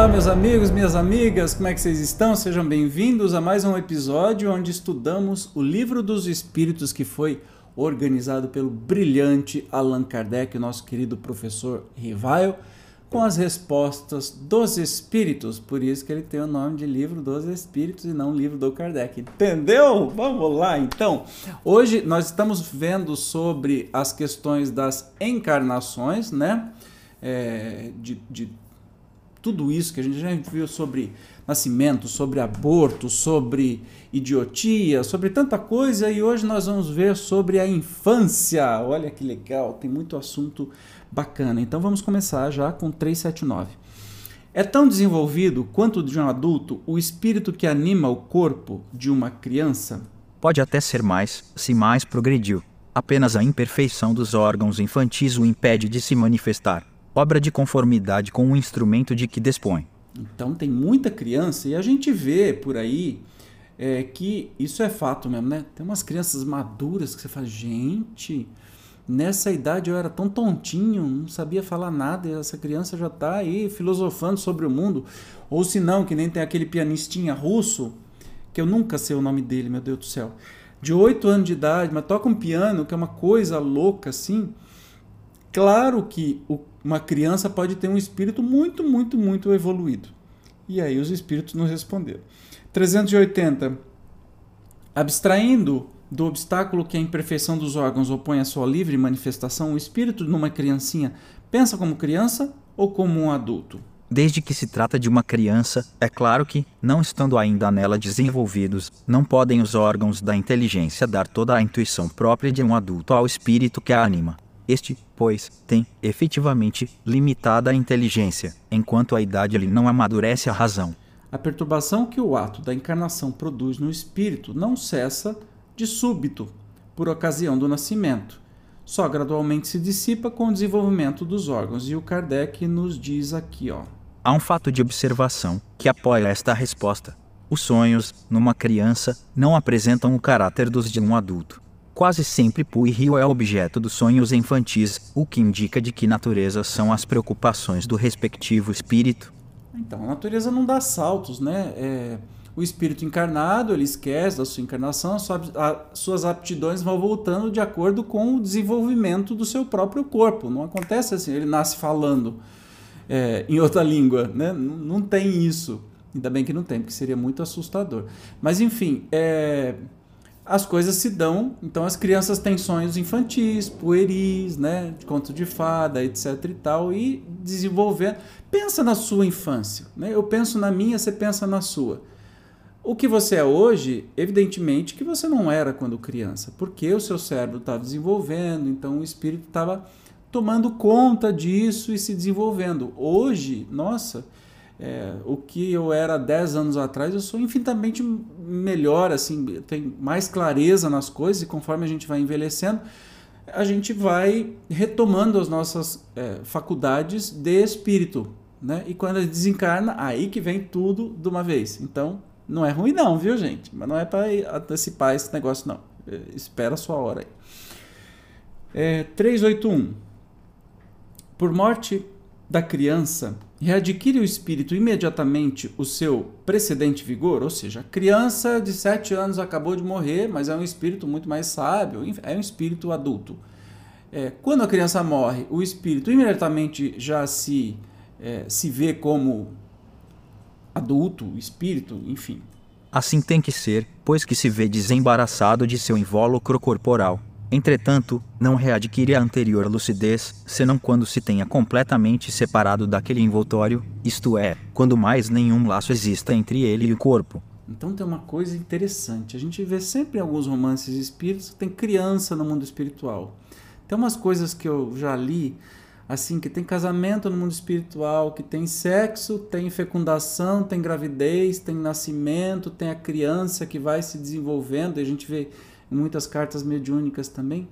Olá, meus amigos, minhas amigas, como é que vocês estão? Sejam bem-vindos a mais um episódio onde estudamos o Livro dos Espíritos que foi organizado pelo brilhante Allan Kardec, nosso querido professor Rivail, com as respostas dos Espíritos. Por isso que ele tem o nome de Livro dos Espíritos e não Livro do Kardec. Entendeu? Vamos lá, então. Hoje nós estamos vendo sobre as questões das encarnações, né? É, de, de tudo isso que a gente já viu sobre nascimento, sobre aborto, sobre idiotia, sobre tanta coisa, e hoje nós vamos ver sobre a infância. Olha que legal, tem muito assunto bacana. Então vamos começar já com 379. É tão desenvolvido quanto de um adulto o espírito que anima o corpo de uma criança? Pode até ser mais, se mais progrediu. Apenas a imperfeição dos órgãos infantis o impede de se manifestar obra de conformidade com o instrumento de que dispõe. Então tem muita criança e a gente vê por aí é, que isso é fato mesmo, né? Tem umas crianças maduras que você fala, gente, nessa idade eu era tão tontinho, não sabia falar nada e essa criança já está aí filosofando sobre o mundo. Ou se não, que nem tem aquele pianistinha russo, que eu nunca sei o nome dele, meu Deus do céu. De 8 anos de idade, mas toca um piano, que é uma coisa louca assim. Claro que o uma criança pode ter um espírito muito, muito, muito evoluído. E aí os espíritos nos responderam. 380. Abstraindo do obstáculo que a imperfeição dos órgãos opõe à sua livre manifestação, o espírito numa criancinha pensa como criança ou como um adulto? Desde que se trata de uma criança, é claro que, não estando ainda nela desenvolvidos, não podem os órgãos da inteligência dar toda a intuição própria de um adulto ao espírito que a anima. Este, pois, tem, efetivamente, limitada a inteligência, enquanto a idade lhe não amadurece a razão. A perturbação que o ato da encarnação produz no espírito não cessa de súbito, por ocasião do nascimento. Só gradualmente se dissipa com o desenvolvimento dos órgãos. E o Kardec nos diz aqui, ó. Há um fato de observação que apoia esta resposta. Os sonhos, numa criança, não apresentam o caráter dos de um adulto. Quase sempre Pui Rio é objeto dos sonhos infantis, o que indica de que natureza são as preocupações do respectivo espírito. Então, a natureza não dá saltos, né? É, o espírito encarnado, ele esquece da sua encarnação, suas aptidões vão voltando de acordo com o desenvolvimento do seu próprio corpo. Não acontece assim, ele nasce falando é, em outra língua, né? Não, não tem isso. Ainda bem que não tem, porque seria muito assustador. Mas, enfim, é as coisas se dão. Então as crianças têm sonhos infantis, pueris, né, de conto de fada, etc e tal, e desenvolvendo. Pensa na sua infância, né? Eu penso na minha, você pensa na sua. O que você é hoje, evidentemente que você não era quando criança, porque o seu cérebro estava desenvolvendo, então o espírito estava tomando conta disso e se desenvolvendo. Hoje, nossa, é, o que eu era 10 anos atrás, eu sou infinitamente melhor, assim, tenho mais clareza nas coisas e conforme a gente vai envelhecendo, a gente vai retomando as nossas é, faculdades de espírito, né? E quando desencarna, aí que vem tudo de uma vez. Então, não é ruim não, viu, gente? Mas não é para antecipar esse negócio, não. É, espera a sua hora aí. É, 381. Por morte da criança readquire o espírito imediatamente o seu precedente vigor, ou seja, a criança de 7 anos acabou de morrer, mas é um espírito muito mais sábio, é um espírito adulto. É, quando a criança morre, o espírito imediatamente já se, é, se vê como adulto, espírito, enfim. Assim tem que ser, pois que se vê desembaraçado de seu invólucro corporal Entretanto, não readquire a anterior lucidez, senão quando se tenha completamente separado daquele envoltório, isto é, quando mais nenhum laço exista entre ele e o corpo. Então tem uma coisa interessante. A gente vê sempre em alguns romances espíritas tem criança no mundo espiritual. Tem umas coisas que eu já li assim, que tem casamento no mundo espiritual, que tem sexo, tem fecundação, tem gravidez, tem nascimento, tem a criança que vai se desenvolvendo, e a gente vê muitas cartas mediúnicas também.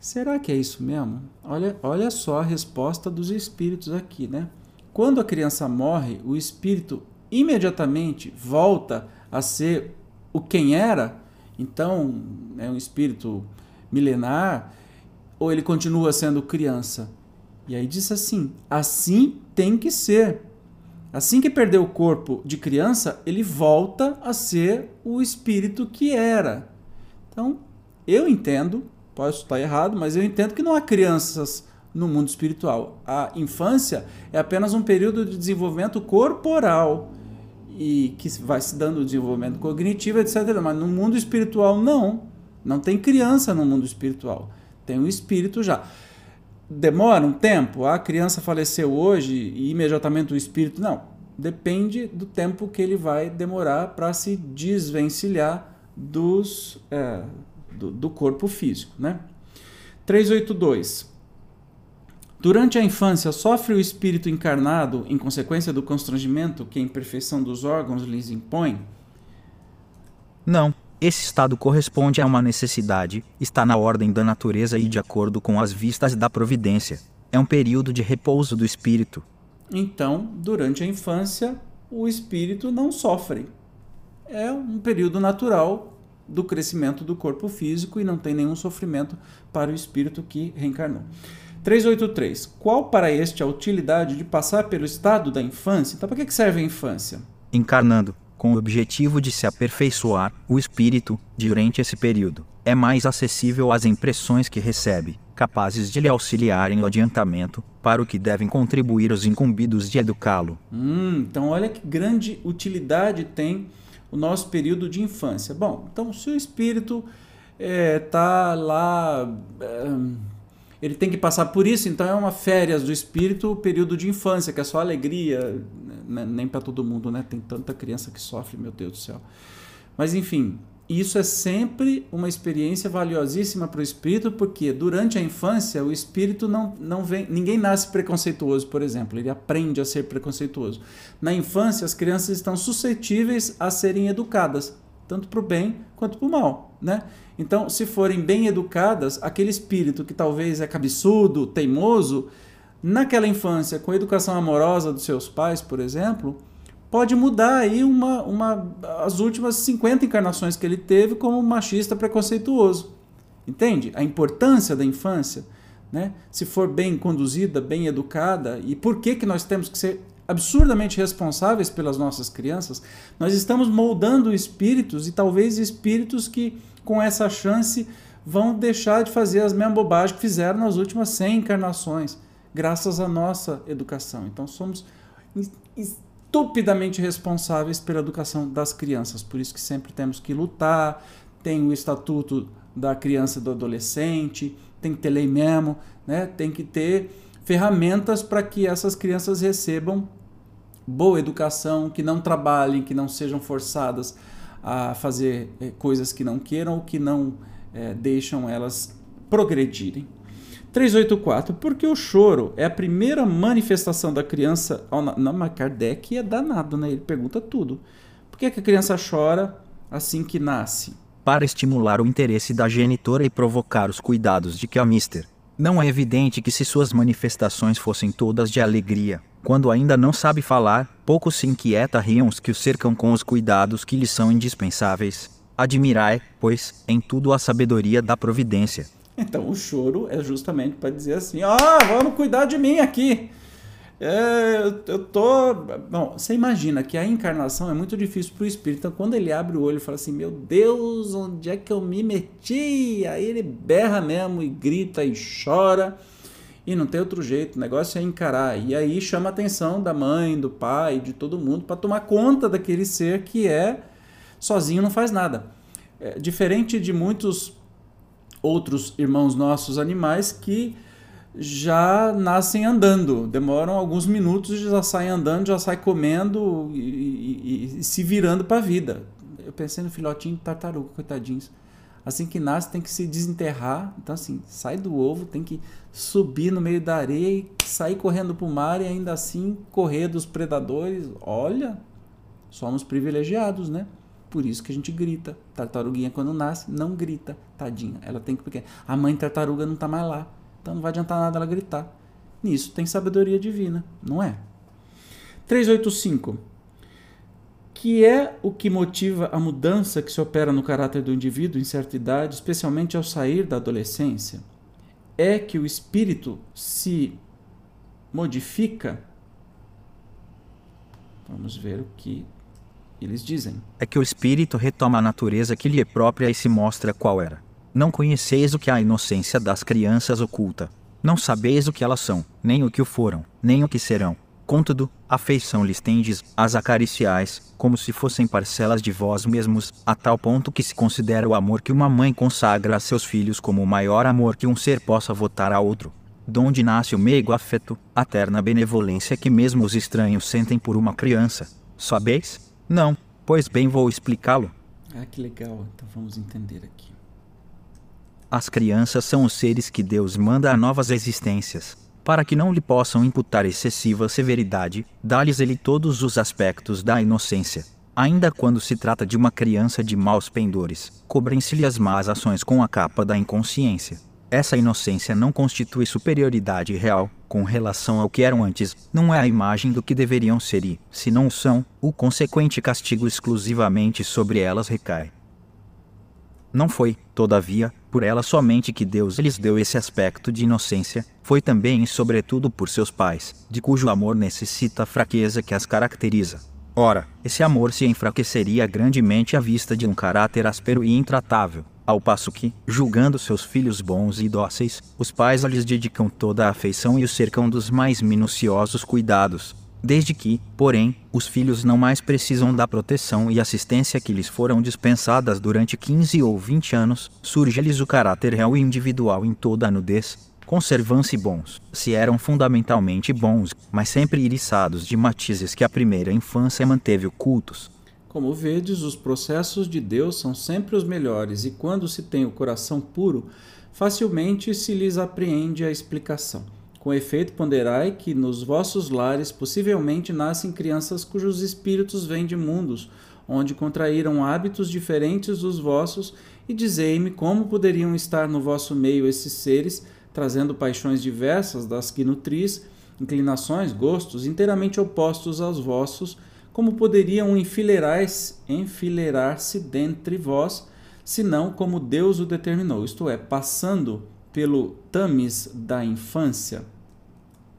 Será que é isso mesmo? Olha, olha só a resposta dos espíritos aqui, né? Quando a criança morre, o espírito imediatamente volta a ser o quem era, então é um espírito milenar, ou ele continua sendo criança? E aí diz assim: assim tem que ser. Assim que perder o corpo de criança, ele volta a ser o espírito que era. Então, eu entendo, posso estar errado, mas eu entendo que não há crianças no mundo espiritual. A infância é apenas um período de desenvolvimento corporal e que vai se dando o desenvolvimento cognitivo, etc. Mas no mundo espiritual, não. Não tem criança no mundo espiritual. Tem um espírito já. Demora um tempo? A criança faleceu hoje e imediatamente o espírito. Não. Depende do tempo que ele vai demorar para se desvencilhar dos, é, do, do corpo físico. Né? 382. Durante a infância, sofre o espírito encarnado em consequência do constrangimento que a imperfeição dos órgãos lhes impõe? Não. Esse estado corresponde a uma necessidade, está na ordem da natureza e de acordo com as vistas da providência. É um período de repouso do espírito. Então, durante a infância, o espírito não sofre. É um período natural do crescimento do corpo físico e não tem nenhum sofrimento para o espírito que reencarnou. 383. Qual para este a utilidade de passar pelo estado da infância? Então, para que serve a infância? Encarnando com o objetivo de se aperfeiçoar, o espírito, durante esse período, é mais acessível às impressões que recebe, capazes de lhe auxiliarem no adiantamento, para o que devem contribuir os incumbidos de educá-lo. Hum, então, olha que grande utilidade tem o nosso período de infância. Bom, então, se o espírito está é, lá. É, ele tem que passar por isso, então é uma férias do espírito, o período de infância, que é só alegria, né? nem para todo mundo, né? Tem tanta criança que sofre, meu Deus do céu. Mas enfim, isso é sempre uma experiência valiosíssima para o espírito, porque durante a infância o espírito não, não vem. Ninguém nasce preconceituoso, por exemplo, ele aprende a ser preconceituoso. Na infância, as crianças estão suscetíveis a serem educadas, tanto para o bem quanto para o mal. Né? Então, se forem bem educadas, aquele espírito que talvez é cabeçudo, teimoso, naquela infância, com a educação amorosa dos seus pais, por exemplo, pode mudar aí uma, uma, as últimas 50 encarnações que ele teve como machista preconceituoso. Entende? A importância da infância, né? se for bem conduzida, bem educada, e por que, que nós temos que ser absurdamente responsáveis pelas nossas crianças, nós estamos moldando espíritos e talvez espíritos que com essa chance, vão deixar de fazer as mesmas bobagens que fizeram nas últimas 100 encarnações, graças à nossa educação. Então, somos estupidamente responsáveis pela educação das crianças, por isso que sempre temos que lutar. Tem o estatuto da criança e do adolescente, tem que ter lei mesmo, né? tem que ter ferramentas para que essas crianças recebam boa educação, que não trabalhem, que não sejam forçadas a fazer é, coisas que não queiram ou que não é, deixam elas progredirem. 384, porque o choro é a primeira manifestação da criança. Não, mas Kardec é danado, né? Ele pergunta tudo. Por que, que a criança chora assim que nasce? Para estimular o interesse da genitora e provocar os cuidados de que a mister. Não é evidente que se suas manifestações fossem todas de alegria, quando ainda não sabe falar, pouco se inquieta riam os que o cercam com os cuidados que lhe são indispensáveis. Admirai, pois, em tudo a sabedoria da providência. Então o choro é justamente para dizer assim: ah, vamos cuidar de mim aqui. É, eu tô. Bom, você imagina que a encarnação é muito difícil para o espírito. Então, quando ele abre o olho e fala assim: Meu Deus, onde é que eu me meti? Aí ele berra mesmo e grita e chora. E não tem outro jeito, o negócio é encarar. E aí chama a atenção da mãe, do pai, de todo mundo para tomar conta daquele ser que é sozinho não faz nada. É, diferente de muitos outros irmãos nossos animais que já nascem andando, demoram alguns minutos e já saem andando, já saem comendo e, e, e se virando para a vida. Eu pensei no filhotinho de tartaruga, coitadinhos. Assim que nasce, tem que se desenterrar. Então, assim, sai do ovo, tem que subir no meio da areia e sair correndo para o mar e ainda assim correr dos predadores. Olha, somos privilegiados, né? Por isso que a gente grita. Tartaruguinha, quando nasce, não grita, tadinha. Ela tem que. Porque a mãe tartaruga não está mais lá. Então não vai adiantar nada ela gritar. Nisso tem sabedoria divina, não é? 385 que é o que motiva a mudança que se opera no caráter do indivíduo em certa idade, especialmente ao sair da adolescência, é que o espírito se modifica. Vamos ver o que eles dizem. É que o espírito retoma a natureza que lhe é própria e se mostra qual era. Não conheceis o que a inocência das crianças oculta. Não sabeis o que elas são, nem o que o foram, nem o que serão Contudo, afeição lhes tendes, as acariciais, como se fossem parcelas de vós mesmos, a tal ponto que se considera o amor que uma mãe consagra a seus filhos como o maior amor que um ser possa votar a outro. Donde nasce o meigo afeto, a terna benevolência que mesmo os estranhos sentem por uma criança. Sabeis? Não, pois bem vou explicá-lo. Ah, que legal. Então vamos entender aqui. As crianças são os seres que Deus manda a novas existências para que não lhe possam imputar excessiva severidade, dá-lhes ele todos os aspectos da inocência. Ainda quando se trata de uma criança de maus pendores, cobrem-se-lhe as más ações com a capa da inconsciência. Essa inocência não constitui superioridade real, com relação ao que eram antes, não é a imagem do que deveriam ser e, se não são, o consequente castigo exclusivamente sobre elas recai. Não foi, todavia, por ela somente que Deus lhes deu esse aspecto de inocência, foi também e sobretudo por seus pais, de cujo amor necessita a fraqueza que as caracteriza. Ora, esse amor se enfraqueceria grandemente à vista de um caráter áspero e intratável, ao passo que, julgando seus filhos bons e dóceis, os pais lhes dedicam toda a afeição e os cercam dos mais minuciosos cuidados, desde que, porém, os filhos não mais precisam da proteção e assistência que lhes foram dispensadas durante 15 ou 20 anos, surge-lhes o caráter real e individual em toda a nudez, conservam-se bons, se eram fundamentalmente bons, mas sempre iriçados de matizes que a primeira infância manteve ocultos. Como vedes, os processos de Deus são sempre os melhores, e quando se tem o coração puro, facilmente se lhes apreende a explicação. Com efeito, ponderai que nos vossos lares possivelmente nascem crianças cujos espíritos vêm de mundos, onde contraíram hábitos diferentes dos vossos, e dizei-me como poderiam estar no vosso meio esses seres, trazendo paixões diversas das que nutris, inclinações, gostos inteiramente opostos aos vossos, como poderiam enfileirar-se enfileirar dentre vós, senão como Deus o determinou, isto é, passando pelo tamis da infância.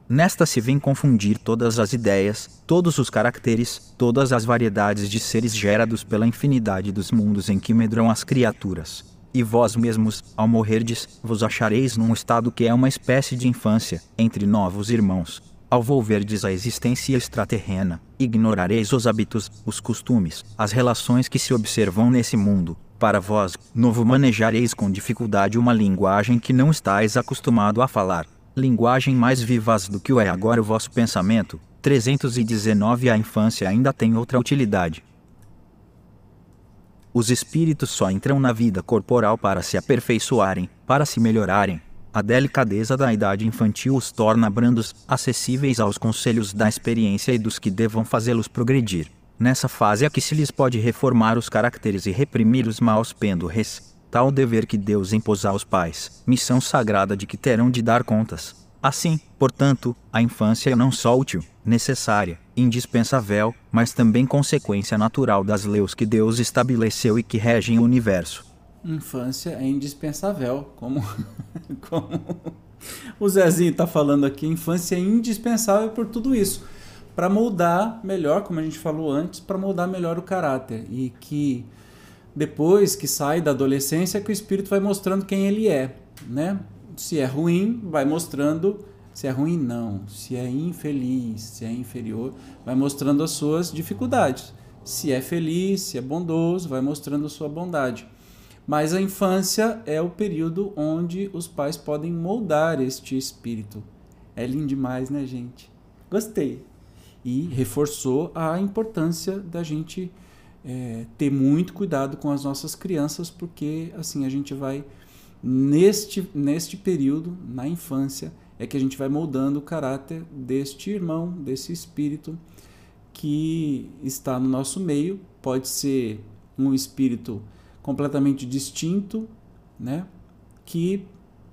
Nesta se vem confundir todas as ideias, todos os caracteres, todas as variedades de seres gerados pela infinidade dos mundos em que medram as criaturas. E vós mesmos, ao morrerdes, vos achareis num estado que é uma espécie de infância, entre novos irmãos. Ao volverdes a existência extraterrena, ignorareis os hábitos, os costumes, as relações que se observam nesse mundo. Para vós, novo manejareis com dificuldade uma linguagem que não estáis acostumado a falar linguagem mais vivaz do que o é agora o vosso pensamento. 319 A infância ainda tem outra utilidade. Os espíritos só entram na vida corporal para se aperfeiçoarem, para se melhorarem. A delicadeza da idade infantil os torna brandos, acessíveis aos conselhos da experiência e dos que devam fazê-los progredir. Nessa fase é que se lhes pode reformar os caracteres e reprimir os maus pendores tal dever que Deus impôs aos pais, missão sagrada de que terão de dar contas. Assim, portanto, a infância é não só útil, necessária, indispensável, mas também consequência natural das leis que Deus estabeleceu e que regem o universo. Infância é indispensável, como, como o Zezinho está falando aqui, infância é indispensável por tudo isso, para moldar melhor, como a gente falou antes, para moldar melhor o caráter e que depois que sai da adolescência que o espírito vai mostrando quem ele é, né? Se é ruim, vai mostrando se é ruim não, se é infeliz, se é inferior, vai mostrando as suas dificuldades. Se é feliz, se é bondoso, vai mostrando a sua bondade. Mas a infância é o período onde os pais podem moldar este espírito. É lindo demais, né, gente? Gostei. E reforçou a importância da gente é, ter muito cuidado com as nossas crianças, porque assim a gente vai, neste, neste período, na infância, é que a gente vai moldando o caráter deste irmão, desse espírito que está no nosso meio. Pode ser um espírito completamente distinto, né? que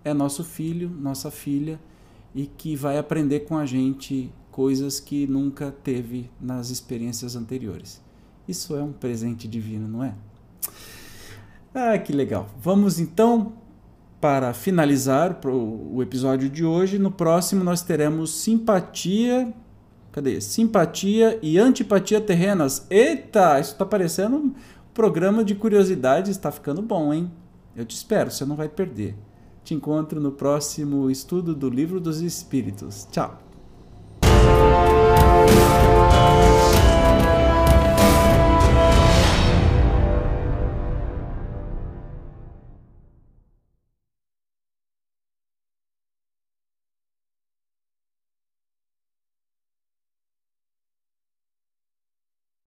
é nosso filho, nossa filha, e que vai aprender com a gente coisas que nunca teve nas experiências anteriores. Isso é um presente divino, não é? Ah, que legal. Vamos então para finalizar o episódio de hoje. No próximo nós teremos simpatia. Cadê? Simpatia e antipatia terrenas. Eita, isso está parecendo programa de curiosidades. Está ficando bom, hein? Eu te espero, você não vai perder. Te encontro no próximo estudo do Livro dos Espíritos. Tchau!